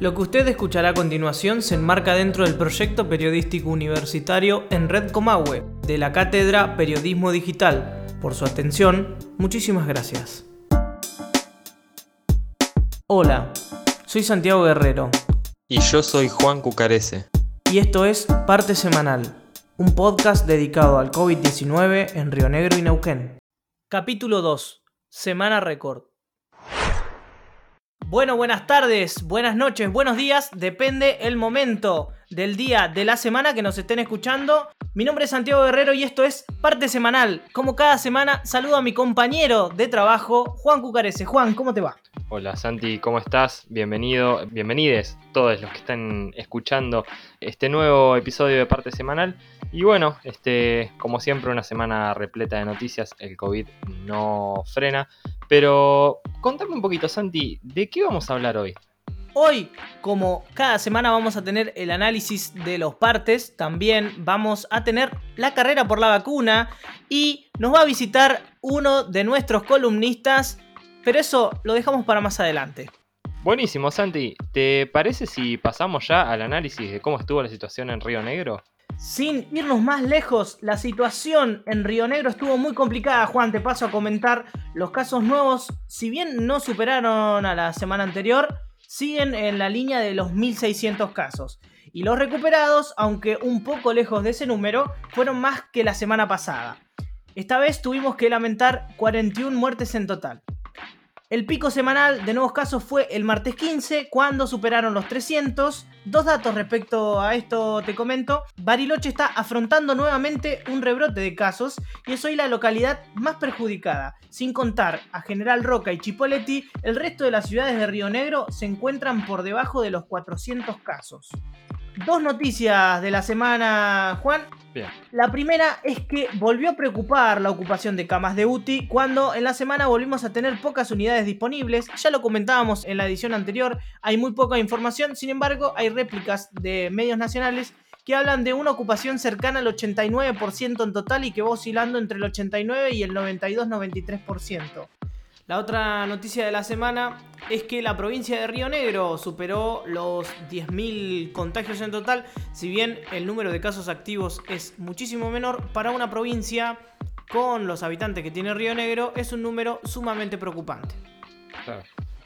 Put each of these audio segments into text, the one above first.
Lo que usted escuchará a continuación se enmarca dentro del proyecto periodístico universitario en Red Comahue de la Cátedra Periodismo Digital. Por su atención, muchísimas gracias. Hola, soy Santiago Guerrero. Y yo soy Juan Cucarese. Y esto es Parte Semanal, un podcast dedicado al COVID-19 en Río Negro y Neuquén. Capítulo 2, Semana Récord. Bueno, buenas tardes, buenas noches, buenos días, depende el momento del día de la semana que nos estén escuchando. Mi nombre es Santiago Guerrero y esto es Parte Semanal. Como cada semana, saludo a mi compañero de trabajo, Juan Cucarese. Juan, ¿cómo te va? Hola Santi, ¿cómo estás? Bienvenido, bienvenides todos los que están escuchando este nuevo episodio de Parte Semanal. Y bueno, este, como siempre, una semana repleta de noticias. El COVID no frena. Pero contame un poquito, Santi, ¿de qué vamos a hablar hoy? Hoy, como cada semana vamos a tener el análisis de los partes, también vamos a tener la carrera por la vacuna y nos va a visitar uno de nuestros columnistas, pero eso lo dejamos para más adelante. Buenísimo, Santi. ¿Te parece si pasamos ya al análisis de cómo estuvo la situación en Río Negro? Sin irnos más lejos, la situación en Río Negro estuvo muy complicada, Juan, te paso a comentar. Los casos nuevos, si bien no superaron a la semana anterior, siguen en la línea de los 1.600 casos. Y los recuperados, aunque un poco lejos de ese número, fueron más que la semana pasada. Esta vez tuvimos que lamentar 41 muertes en total. El pico semanal de nuevos casos fue el martes 15, cuando superaron los 300. Dos datos respecto a esto te comento. Bariloche está afrontando nuevamente un rebrote de casos y es hoy la localidad más perjudicada. Sin contar a General Roca y Chipoleti, el resto de las ciudades de Río Negro se encuentran por debajo de los 400 casos. Dos noticias de la semana, Juan. Bien. La primera es que volvió a preocupar la ocupación de camas de UTI cuando en la semana volvimos a tener pocas unidades disponibles. Ya lo comentábamos en la edición anterior, hay muy poca información, sin embargo hay réplicas de medios nacionales que hablan de una ocupación cercana al 89% en total y que va oscilando entre el 89 y el 92-93%. La otra noticia de la semana es que la provincia de Río Negro superó los 10.000 contagios en total, si bien el número de casos activos es muchísimo menor, para una provincia con los habitantes que tiene Río Negro es un número sumamente preocupante.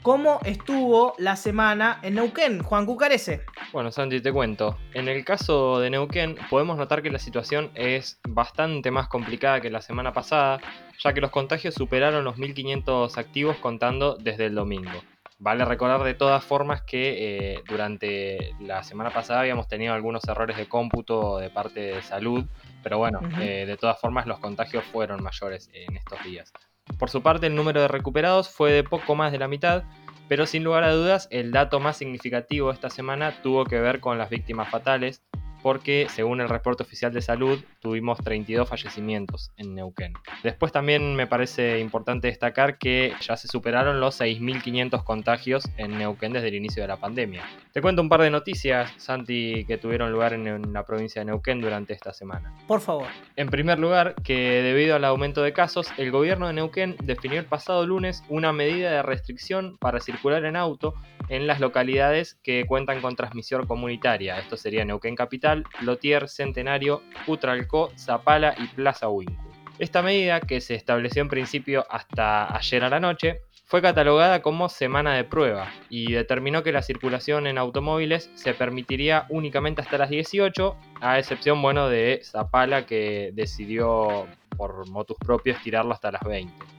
¿Cómo estuvo la semana en Neuquén, Juan Cucarese? Bueno, Santi, te cuento. En el caso de Neuquén, podemos notar que la situación es bastante más complicada que la semana pasada, ya que los contagios superaron los 1.500 activos contando desde el domingo. Vale recordar de todas formas que eh, durante la semana pasada habíamos tenido algunos errores de cómputo de parte de salud, pero bueno, eh, de todas formas los contagios fueron mayores en estos días. Por su parte, el número de recuperados fue de poco más de la mitad, pero sin lugar a dudas, el dato más significativo esta semana tuvo que ver con las víctimas fatales, porque según el reporte oficial de salud, tuvimos 32 fallecimientos en Neuquén. Después también me parece importante destacar que ya se superaron los 6.500 contagios en Neuquén desde el inicio de la pandemia. Te cuento un par de noticias, Santi, que tuvieron lugar en, la provincia de Neuquén durante esta semana. Por favor. En primer lugar, que debido al aumento de casos, el gobierno de Neuquén definió el pasado lunes una medida de restricción para circular en auto en las localidades que cuentan con transmisión comunitaria. Esto sería Neuquén Capital, Lotier, Centenario, Utralcó, Zapala y Plaza Huínculo. Esta medida, que se estableció en principio hasta ayer a la noche, fue catalogada como semana de prueba y determinó que la circulación en automóviles se permitiría únicamente hasta las 18, a excepción bueno, de Zapala que decidió por motus propios tirarlo hasta las 20.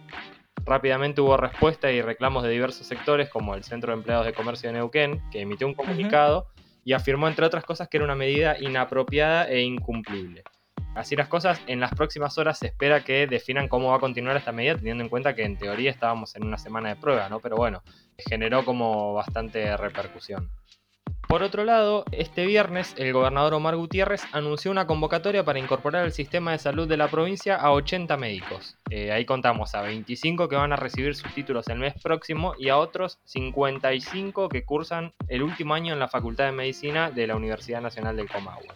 Rápidamente hubo respuesta y reclamos de diversos sectores como el Centro de Empleados de Comercio de Neuquén, que emitió un comunicado y afirmó entre otras cosas que era una medida inapropiada e incumplible. Así las cosas, en las próximas horas se espera que definan cómo va a continuar esta medida, teniendo en cuenta que en teoría estábamos en una semana de prueba, ¿no? Pero bueno, generó como bastante repercusión. Por otro lado, este viernes el gobernador Omar Gutiérrez anunció una convocatoria para incorporar al sistema de salud de la provincia a 80 médicos. Eh, ahí contamos a 25 que van a recibir sus títulos el mes próximo y a otros 55 que cursan el último año en la Facultad de Medicina de la Universidad Nacional del Comahue.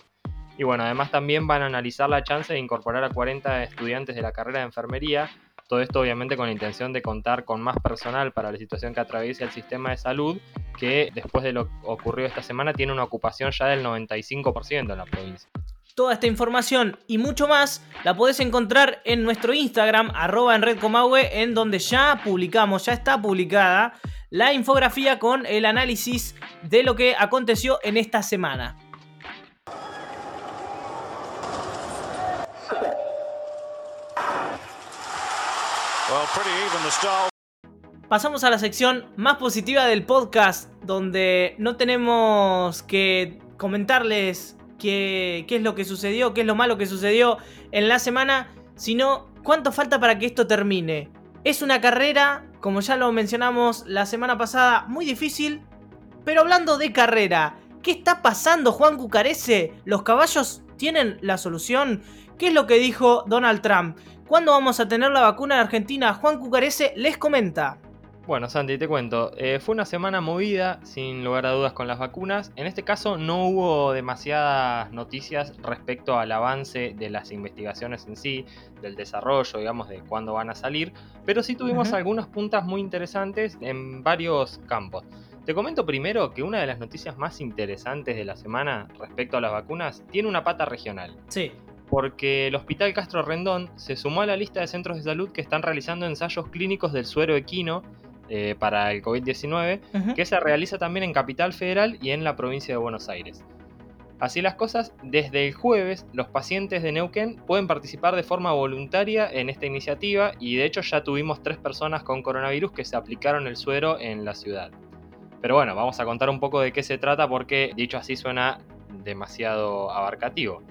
Y bueno, además también van a analizar la chance de incorporar a 40 estudiantes de la carrera de enfermería Todo esto obviamente con la intención de contar con más personal para la situación que atraviesa el sistema de salud, que después de lo ocurrido esta semana tiene una ocupación ya del 95% en la provincia. Toda esta información y mucho más la podés encontrar en nuestro Instagram, arroba en en donde ya publicamos, ya está publicada la infografía con el análisis de lo que aconteció en esta semana. Pasamos a la sección más positiva del podcast, donde no tenemos que comentarles qué, es lo que sucedió, qué es lo malo que sucedió en la semana, sino cuánto falta para que esto termine. Es una carrera, como ya lo mencionamos la semana pasada, muy difícil, pero hablando de carrera, ¿qué está pasando Juan Cucarese? ¿Los caballos tienen la solución? ¿Qué es lo que dijo Donald Trump? ¿Cuándo vamos a tener la vacuna en Argentina? Juan Cucarese les comenta. Bueno, Santi, te cuento. Eh, fue una semana movida, sin lugar a dudas, con las vacunas. En este caso no hubo demasiadas noticias respecto al avance de las investigaciones en sí, del desarrollo, digamos, de cuándo van a salir, pero sí tuvimos algunas puntas muy interesantes en varios campos. Te comento primero que una de las noticias más interesantes de la semana respecto a las vacunas tiene una pata regional. Sí porque el Hospital Castro Rendón se sumó a la lista de centros de salud que están realizando ensayos clínicos del suero equino eh, para el COVID-19, que se realiza también en Capital Federal y en la provincia de Buenos Aires. Así las cosas, desde el jueves los pacientes de Neuquén pueden participar de forma voluntaria en esta iniciativa y de hecho ya tuvimos tres personas con coronavirus que se aplicaron el suero en la ciudad. Pero bueno, vamos a contar un poco de qué se trata porque dicho así suena demasiado abarcativo.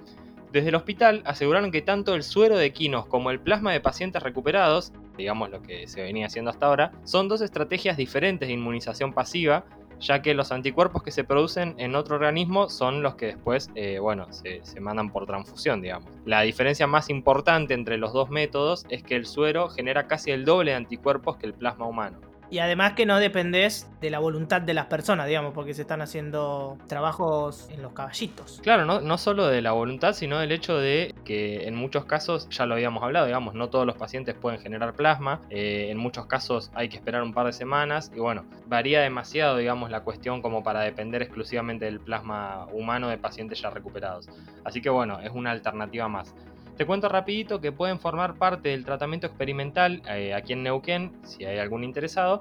Desde el hospital aseguraron que tanto el suero de quinos como el plasma de pacientes recuperados, digamos lo que se venía haciendo hasta ahora, son dos estrategias diferentes de inmunización pasiva, ya que los anticuerpos que se producen en otro organismo son los que después, eh, bueno, se, se, mandan por transfusión, digamos. La diferencia más importante entre los dos métodos es que el suero genera casi el doble de anticuerpos que el plasma humano. Y además que no dependés de la voluntad de las personas, digamos, porque se están haciendo trabajos en los caballitos. Claro, no, no solo de la voluntad, sino del hecho de que en muchos casos, ya lo habíamos hablado, digamos, no todos los pacientes pueden generar plasma, eh, en muchos casos hay que esperar un par de semanas y bueno, varía demasiado, digamos, la cuestión como para depender exclusivamente del plasma humano de pacientes ya recuperados. Así que bueno, es una alternativa más. Te cuento rapidito que pueden formar parte del tratamiento experimental eh, aquí en Neuquén, si hay algún interesado.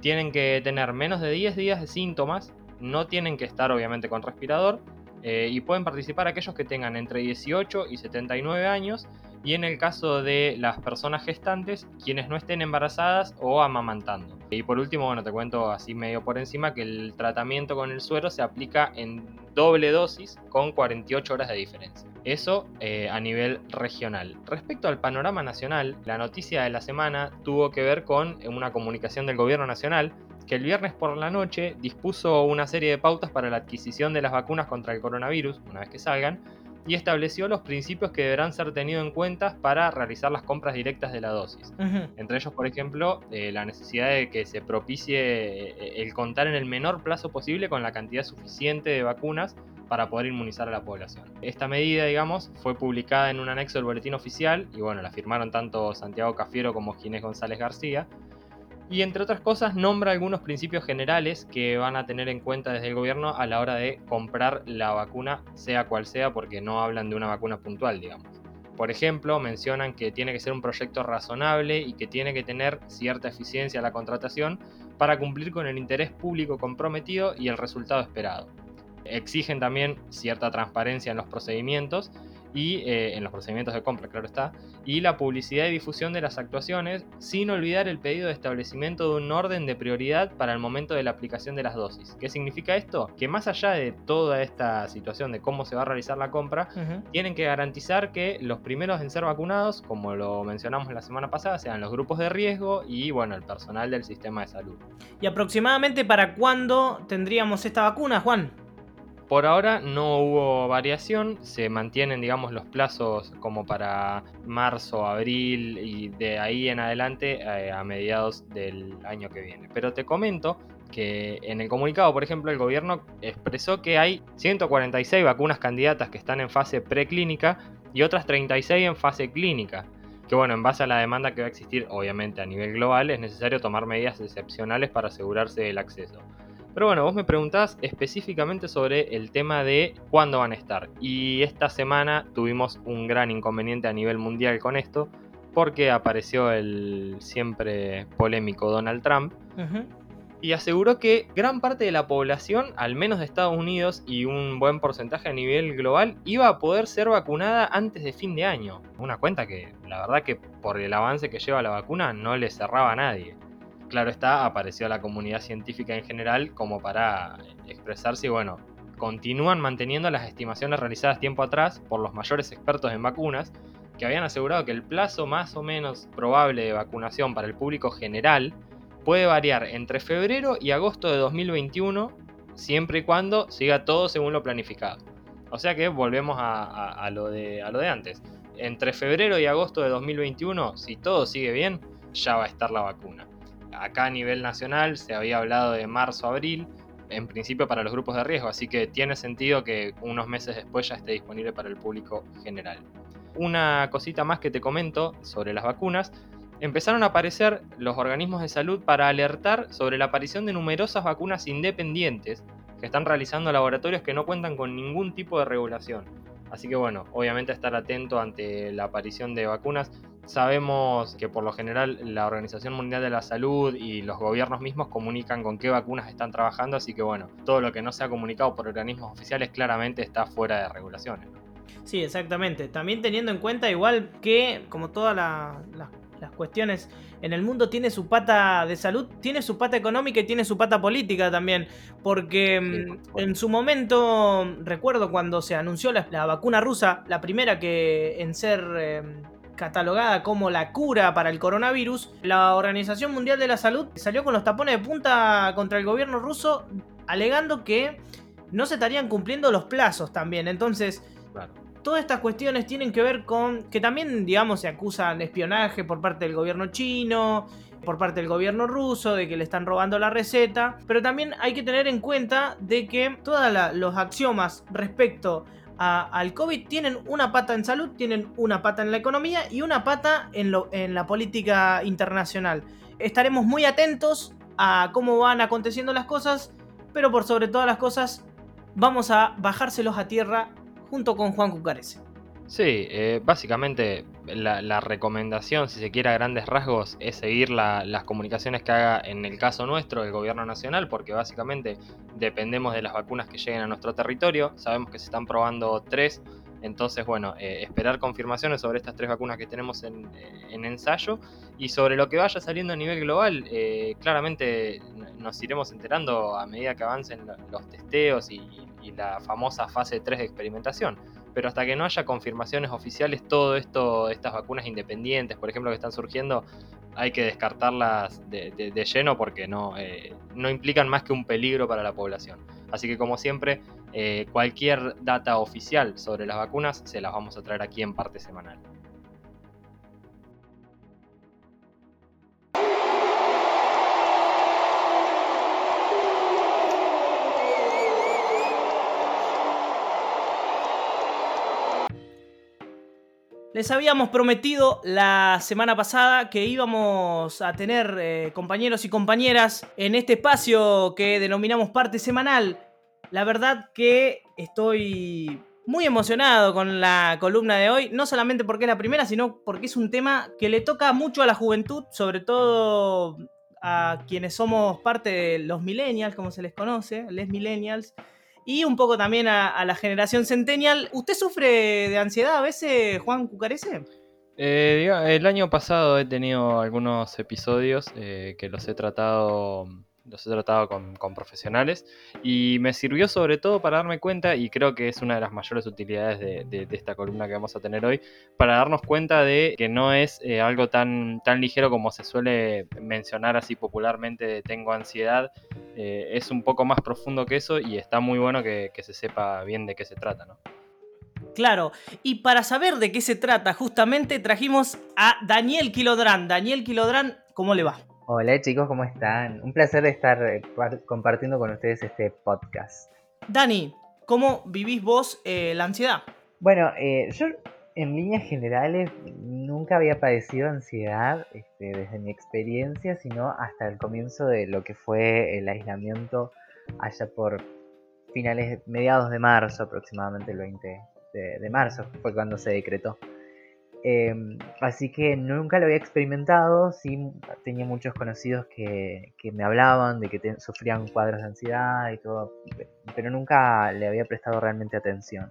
Tienen que tener menos de 10 días de síntomas, no tienen que estar obviamente con respirador eh, y pueden participar aquellos que tengan entre 18 y 79 años y en el caso de las personas gestantes, quienes no estén embarazadas o amamantando. Y por último, bueno, te cuento así medio por encima que el tratamiento con el suero se aplica en doble dosis con 48 horas de diferencia. Eso eh, a nivel regional. Respecto al panorama nacional, la noticia de la semana tuvo que ver con una comunicación del gobierno nacional que el viernes por la noche dispuso una serie de pautas para la adquisición de las vacunas contra el coronavirus, una vez que salgan, y estableció los principios que deberán ser tenidos en cuenta para realizar las compras directas de la dosis. Entre ellos, por ejemplo, eh, la necesidad de que se propicie eh, el contar en el menor plazo posible con la cantidad suficiente de vacunas para poder inmunizar a la población. Esta medida, digamos, fue publicada en un anexo del boletín oficial y bueno, la firmaron tanto Santiago Cafiero como Ginés González García y entre otras cosas nombra algunos principios generales que van a tener en cuenta desde el gobierno a la hora de comprar la vacuna, sea cual sea, porque no hablan de una vacuna puntual, digamos. Por ejemplo, mencionan que tiene que ser un proyecto razonable y que tiene que tener cierta eficiencia la contratación para cumplir con el interés público comprometido y el resultado esperado. Exigen también cierta transparencia en los procedimientos y eh, en los procedimientos de compra, claro está, y la publicidad y difusión de las actuaciones, sin olvidar el pedido de establecimiento de un orden de prioridad para el momento de la aplicación de las dosis. ¿Qué significa esto? Que más allá de toda esta situación de cómo se va a realizar la compra, tienen que garantizar que los primeros en ser vacunados, como lo mencionamos la semana pasada, sean los grupos de riesgo y bueno, el personal del sistema de salud. ¿Y aproximadamente para cuándo tendríamos esta vacuna, Juan? Por ahora no hubo variación, se mantienen digamos los plazos como para marzo, abril y de ahí en adelante eh, a mediados del año que viene. Pero te comento que en el comunicado, por ejemplo, el gobierno expresó que hay 146 vacunas candidatas que están en fase preclínica y otras 36 en fase clínica. que bueno, en base a la demanda que va a existir obviamente a nivel global, es necesario tomar medidas excepcionales para asegurarse del acceso. Pero bueno, vos me preguntás específicamente sobre el tema de cuándo van a estar. Y esta semana tuvimos un gran inconveniente a nivel mundial con esto, porque apareció el siempre polémico Donald Trump. Y aseguró que gran parte de la población, al menos de Estados Unidos y un buen porcentaje a nivel global, iba a poder ser vacunada antes de fin de año. Una cuenta que la verdad que por el avance que lleva la vacuna no le cerraba a nadie claro está, apareció la comunidad científica en general como para expresarse y bueno, continúan manteniendo las estimaciones realizadas tiempo atrás por los mayores expertos en vacunas, que habían asegurado que el plazo más o menos probable de vacunación para el público general puede variar entre febrero y agosto de 2021, siempre y cuando siga todo según lo planificado. O sea que volvemos a, lo, de, a lo de antes. Entre febrero y agosto de 2021, si todo sigue bien, ya va a estar la vacuna acá a nivel nacional se había hablado de marzo-abril, en principio para los grupos de riesgo, así que tiene sentido que unos meses después ya esté disponible para el público general. Una cosita más que te comento sobre las vacunas, empezaron a aparecer los organismos de salud para alertar sobre la aparición de numerosas vacunas independientes que están realizando laboratorios que no cuentan con ningún tipo de regulación. Así que bueno, obviamente estar atento ante la aparición de vacunas Sabemos que por lo general la Organización Mundial de la Salud y los gobiernos mismos comunican con qué vacunas están trabajando, así que bueno, todo lo que no sea comunicado por organismos oficiales claramente está fuera de regulaciones. Sí, exactamente. También teniendo en cuenta igual que, como todas las cuestiones en el mundo, tiene su pata de salud, tiene su pata económica y tiene su pata política también. Porque mm, en su momento, recuerdo cuando se anunció la, vacuna rusa, la primera que en ser... Em, catalogada como la cura para el coronavirus, la Organización Mundial de la Salud salió con los tapones de punta contra el gobierno ruso alegando que no se estarían cumpliendo los plazos también. Entonces, todas estas cuestiones tienen que ver con que también, digamos, se acusan de espionaje por parte del gobierno chino, por parte del gobierno ruso, de que le están robando la receta, pero también hay que tener en cuenta de que todos los axiomas respecto al COVID tienen una pata en salud, tienen una pata en la economía y una pata en, en la política internacional. Estaremos muy atentos a cómo van aconteciendo las cosas, pero por sobre todas las cosas vamos a bajárselos a tierra junto con Juan Cucarese. Sí, eh, básicamente la, recomendación, si se quiere a grandes rasgos, es seguir las comunicaciones que haga en el caso nuestro el gobierno nacional, porque básicamente dependemos de las vacunas que lleguen a nuestro territorio. Sabemos que se están probando tres, entonces bueno, eh, esperar confirmaciones sobre estas tres vacunas que tenemos en, ensayo y sobre lo que vaya saliendo a nivel global, eh, claramente nos iremos enterando a medida que avancen los testeos y, y la famosa fase 3 de experimentación pero hasta que no haya confirmaciones oficiales, todo esto, estas vacunas independientes, por ejemplo, que están surgiendo, hay que descartarlas de, lleno porque no, eh, no implican más que un peligro para la población. Así que como siempre, eh, cualquier data oficial sobre las vacunas se las vamos a traer aquí en parte semanal. Les habíamos prometido la semana pasada que íbamos a tener eh, compañeros y compañeras en este espacio que denominamos parte semanal. La verdad que estoy muy emocionado con la columna de hoy, no solamente porque es la primera, sino porque es un tema que le toca mucho a la juventud, sobre todo a quienes somos parte de los millennials, como se les conoce, les millennials y un poco también a, la generación centennial. ¿Usted sufre de ansiedad a veces, Juan Cucarese? Eh, el año pasado he tenido algunos episodios eh, que los he tratado los he tratado con, profesionales y me sirvió sobre todo para darme cuenta, y creo que es una de las mayores utilidades de, esta columna que vamos a tener hoy, para darnos cuenta de que no es eh, algo tan, tan ligero como se suele mencionar así popularmente tengo ansiedad, eh, es un poco más profundo que eso y está muy bueno que, que se sepa bien de qué se trata, ¿no? Claro, y para saber de qué se trata, justamente trajimos a Daniel Kilodrán. Daniel Kilodrán, ¿cómo le va? Hola chicos, ¿cómo están? Un placer estar eh, compartiendo con ustedes este podcast. Dani, ¿cómo vivís vos eh, la ansiedad? Bueno, eh, yo En líneas generales, nunca había padecido ansiedad este, desde mi experiencia, sino hasta el comienzo de lo que fue el aislamiento allá por finales, mediados de marzo, aproximadamente el 20 de, marzo, fue cuando se decretó. Em, así que nunca lo había experimentado, sí tenía muchos conocidos que, me hablaban de que sufrían cuadros de ansiedad y todo, pero nunca le había prestado realmente atención.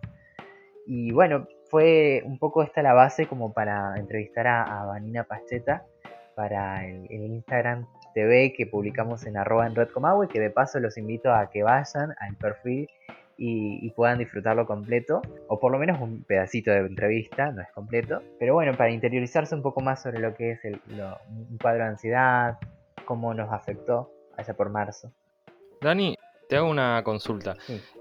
Y bueno, fue un poco esta la base como para entrevistar a, Vanina Pacheta para el, Instagram TV que publicamos en arroba en Red y que de paso los invito a que vayan al perfil y, puedan disfrutarlo completo, o por lo menos un pedacito de entrevista, no es completo. Pero bueno, para interiorizarse un poco más sobre lo que es el, un cuadro de ansiedad, cómo nos afectó allá por marzo. Dani, te hago una consulta.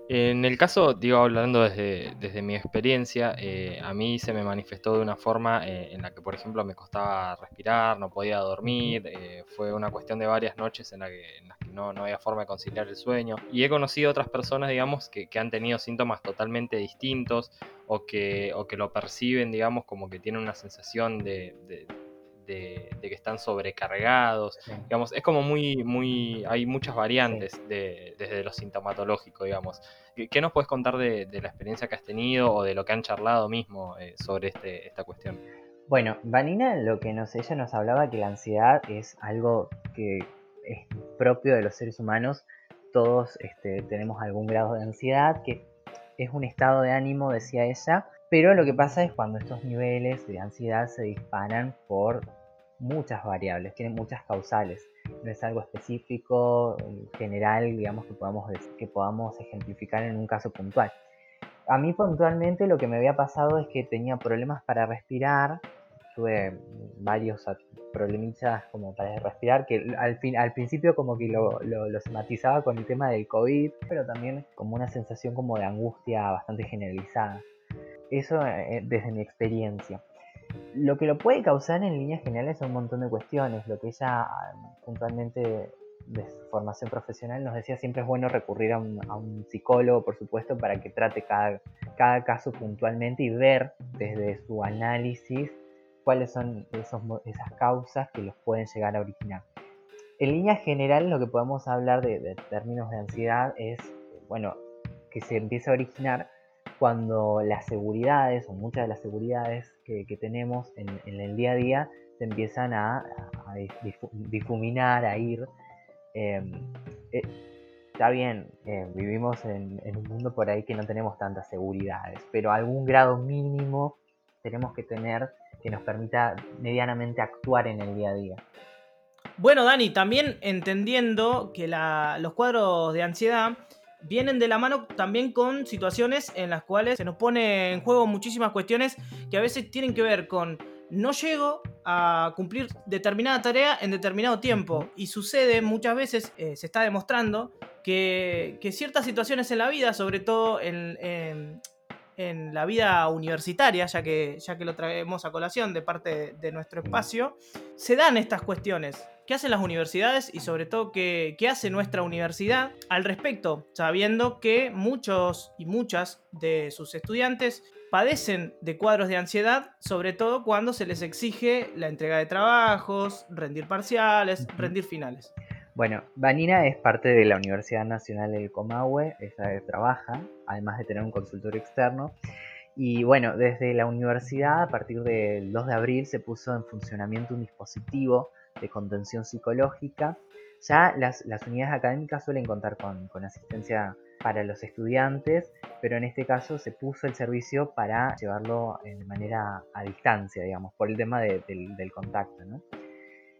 En el caso, digo, hablando desde, desde mi experiencia, eh, a mí se me manifestó de una forma eh, en la que, por ejemplo, me costaba respirar, no podía dormir, eh, fue una cuestión de varias noches en, la que, las que no, no, había forma de conciliar el sueño. Y he conocido otras personas, digamos, que, que han tenido síntomas totalmente distintos o que, o que lo perciben, digamos, como que tienen una sensación de de, que están sobrecargados. Digamos, es como muy, muy, hay muchas variantes desde lo sintomatológico, digamos. ¿Qué, nos puedes contar de, la experiencia que has tenido o de lo que han charlado mismo eh, sobre este, esta cuestión? Bueno, Vanina lo que nos, ella nos hablaba que la ansiedad es algo que es propio de los seres humanos. Todos este, tenemos algún grado de ansiedad, que es un estado de ánimo, decía ella, pero lo que pasa es cuando estos niveles de ansiedad se disparan por muchas variables, tienen muchas causales. No es algo específico, general, digamos, que podamos, que podamos ejemplificar en un caso puntual. A mí puntualmente lo que me había pasado es que tenía problemas para respirar, tuve varios problemitas como para respirar, que al, fin, al principio como que lo, lo, lo somatizaba con el tema del COVID, pero también como una sensación como de angustia bastante generalizada. Eso eh, desde mi experiencia. Lo que lo puede causar en líneas generales son un montón de cuestiones. Lo que ella ah, puntualmente de formación profesional nos decía siempre es bueno recurrir a un, psicólogo, por supuesto, para que trate cada, cada, caso puntualmente y ver desde su análisis cuáles son esos, esas causas que los pueden llegar a originar. En líneas generales lo que podemos hablar de, de términos de ansiedad es, bueno, que se empieza a originar cuando las seguridades o muchas de las seguridades que, tenemos en, el día a día se empiezan a, difuminar, a ir. Em, eh, está bien, eh, vivimos en, un mundo por ahí que no tenemos tantas seguridades, pero algún grado mínimo tenemos que tener que nos permita medianamente actuar en el día a día. Bueno, Dani, también entendiendo que los cuadros de ansiedad vienen de la mano también con situaciones en las cuales se nos pone en juego muchísimas cuestiones que a veces tienen que ver con no llego a cumplir determinada tarea en determinado tiempo. Y sucede muchas veces, eh, se está demostrando, que, ciertas situaciones en la vida, sobre todo en, la vida universitaria, ya que, ya que lo traemos a colación de parte de nuestro espacio, se dan estas cuestiones qué hacen las universidades y sobre todo qué, hace nuestra universidad al respecto, sabiendo que muchos y muchas de sus estudiantes padecen de cuadros de ansiedad, sobre todo cuando se les exige la entrega de trabajos, rendir parciales, rendir finales. Bueno, Vanina es parte de la Universidad Nacional del Comahue, ella trabaja, además de tener un consultorio externo. Y bueno, desde la universidad, a partir del 2 de abril, se puso en funcionamiento un dispositivo de contención psicológica. Ya las, unidades académicas suelen contar con, asistencia para los estudiantes, pero en este caso se puso el servicio para llevarlo de manera a distancia, digamos, por el tema del contacto. ¿no?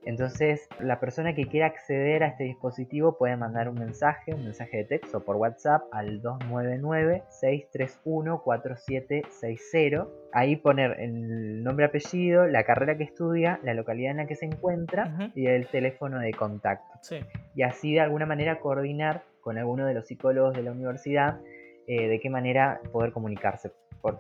Entonces, la persona que quiera acceder a este dispositivo puede mandar un mensaje, un mensaje de texto por WhatsApp al 299-631-4760. Ahí poner el nombre, apellido, la carrera que estudia, la localidad en la que se encuentra y el teléfono de contacto. Y así de alguna manera coordinar con alguno de los psicólogos de la universidad eh, de qué manera poder comunicarse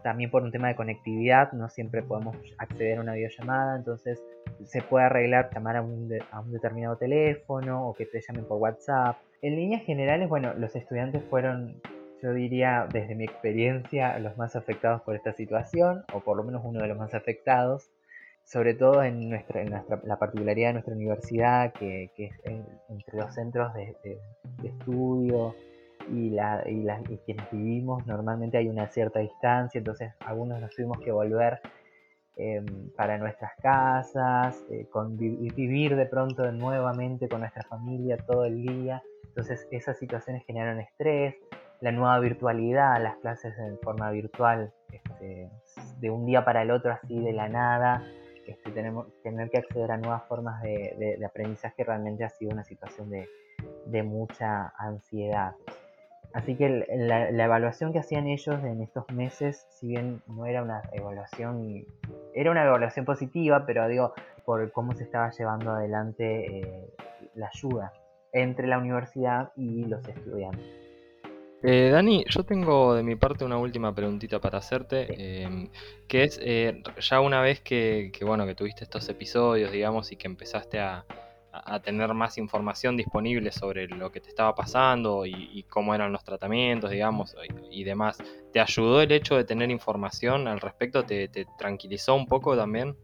también por un tema de conectividad, no siempre podemos acceder a una videollamada, entonces se puede arreglar llamar a un, a un determinado teléfono o que te llamen por WhatsApp. En líneas generales, bueno, los estudiantes fueron yo diría desde mi experiencia los más afectados por esta situación, o por lo menos uno de los más afectados, sobre todo en, nuestra, en nuestra, la particularidad de nuestra universidad, que, que es entre los centros de, estudio y, la, y, la, y, quienes vivimos, normalmente hay una cierta distancia, entonces algunos nos tuvimos que volver em, para nuestras casas, eh, vivir de pronto nuevamente con nuestra familia todo el día, entonces esas situaciones generaron estrés, la nueva virtualidad, las clases en forma virtual, este, de un día para el otro así de la nada, este, tener que acceder a nuevas formas de, aprendizaje realmente ha sido una situación de, mucha ansiedad. Así que la, evaluación que hacían ellos en estos meses, si bien no era una evaluación, era una evaluación positiva, pero digo, por cómo se estaba llevando adelante eh, la ayuda entre la universidad y los estudiantes. Eh, Dani, yo tengo de mi parte una última preguntita para hacerte, em, que es, eh, ya una vez que, bueno, que tuviste estos episodios, digamos, y que empezaste a, tener más información disponible sobre lo que te estaba pasando y, cómo eran los tratamientos, digamos, y, demás, ¿te ayudó el hecho de tener información al respecto? ¿Te, tranquilizó un poco también?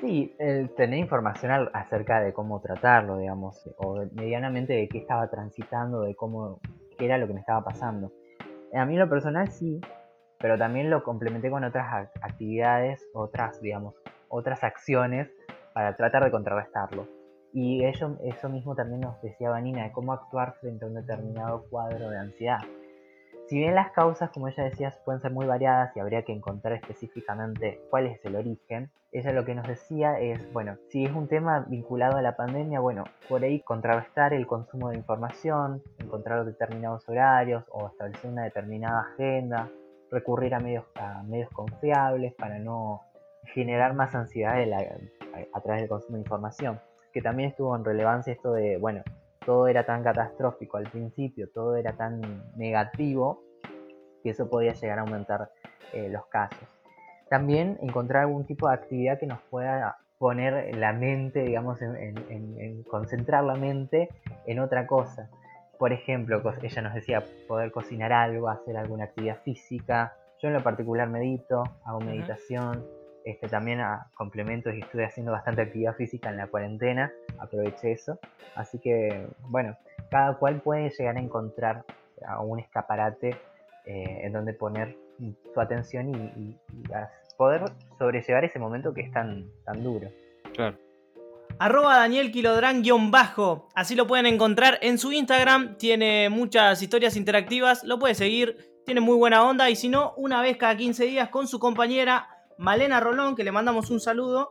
Sí, el tener información acerca de cómo tratarlo, digamos, o medianamente de qué estaba transitando, de cómo qué era lo que me estaba pasando. A mí lo personal sí, pero también lo complementé con otras actividades, otras, digamos, otras acciones para tratar de contrarrestarlo. Y ello, eso mismo también nos decía Vanina, de cómo actuar frente a un determinado cuadro de ansiedad. Si bien las causas, como ella decía, pueden ser muy variadas y habría que encontrar específicamente cuál es el origen, ella lo que nos decía es, bueno, si es un tema vinculado a la pandemia, bueno, por ahí contrarrestar el consumo de información, encontrar determinados horarios o establecer una determinada agenda, recurrir a medios, a medios confiables para no generar más ansiedad a través del consumo de información. Que también estuvo en relevancia esto de, bueno, todo era tan catastrófico al principio, todo era tan negativo, que eso podía llegar a aumentar eh, los casos. También encontrar algún tipo de actividad que nos pueda poner la mente, digamos, en, concentrar la mente en otra cosa. Por ejemplo, ella nos decía poder cocinar algo, hacer alguna actividad física. Yo en lo particular medito, hago meditación, este, también a complementos y estuve haciendo bastante actividad física en la cuarentena, aproveché eso. Así que, bueno, cada cual puede llegar a encontrar un escaparate eh, en donde poner su atención y, poder sobrellevar ese momento que es tan, tan duro. Claro. Arroba Daniel bajo Así lo pueden encontrar en su Instagram. Tiene muchas historias interactivas. Lo puede seguir. Tiene muy buena onda. Y si no, una vez cada 15 días con su compañera Malena Rolón, que le mandamos un saludo,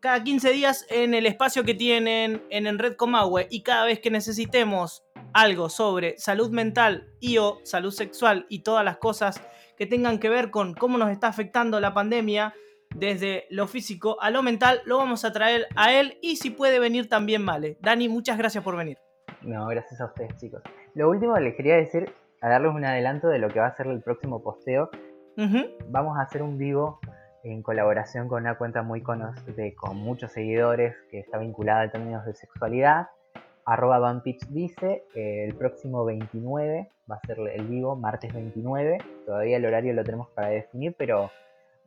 cada 15 días en el espacio que tienen en Red Comahue y cada vez que necesitemos algo sobre salud mental y o salud sexual y todas las cosas que tengan que ver con cómo nos está afectando la pandemia desde lo físico a lo mental, lo vamos a traer a él y si puede venir también vale. Dani, muchas gracias por venir. No, gracias a ustedes chicos. Lo último que les quería decir, a darles un adelanto de lo que va a ser el próximo posteo. Vamos a hacer un vivo en colaboración con una cuenta muy conocida, con muchos seguidores, que está vinculada a términos de sexualidad. Arroba Vampich dice, eh, el próximo 29 va a ser el vivo, martes 29. Todavía el horario lo tenemos para definir, pero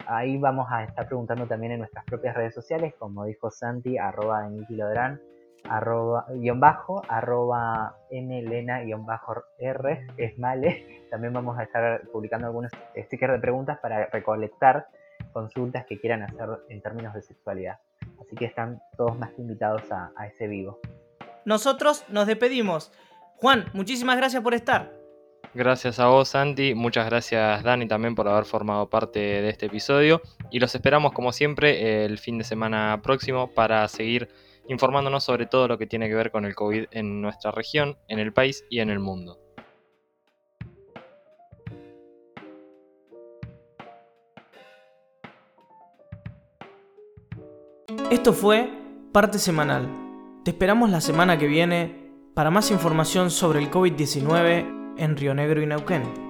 ahí vamos a estar preguntando también en nuestras propias redes sociales, como dijo Santi, arroba Lodrán, arroba, guion bajo, arroba mlena guion bajo r, es male. También vamos a estar publicando algunos stickers de preguntas para recolectar consultas que quieran hacer en términos de sexualidad. Así que están todos más que invitados a, ese vivo. Nosotros nos despedimos. Juan, muchísimas gracias por estar. Gracias a vos, Santi. Muchas gracias, Dani, también por haber formado parte de este episodio. Y los esperamos, como siempre, el fin de semana próximo para seguir informándonos sobre todo lo que tiene que ver con el COVID en nuestra región, en el país y en el mundo. Esto fue Parte Semanal. Te esperamos la semana que viene para más información sobre el COVID-19 en Río Negro y Neuquén.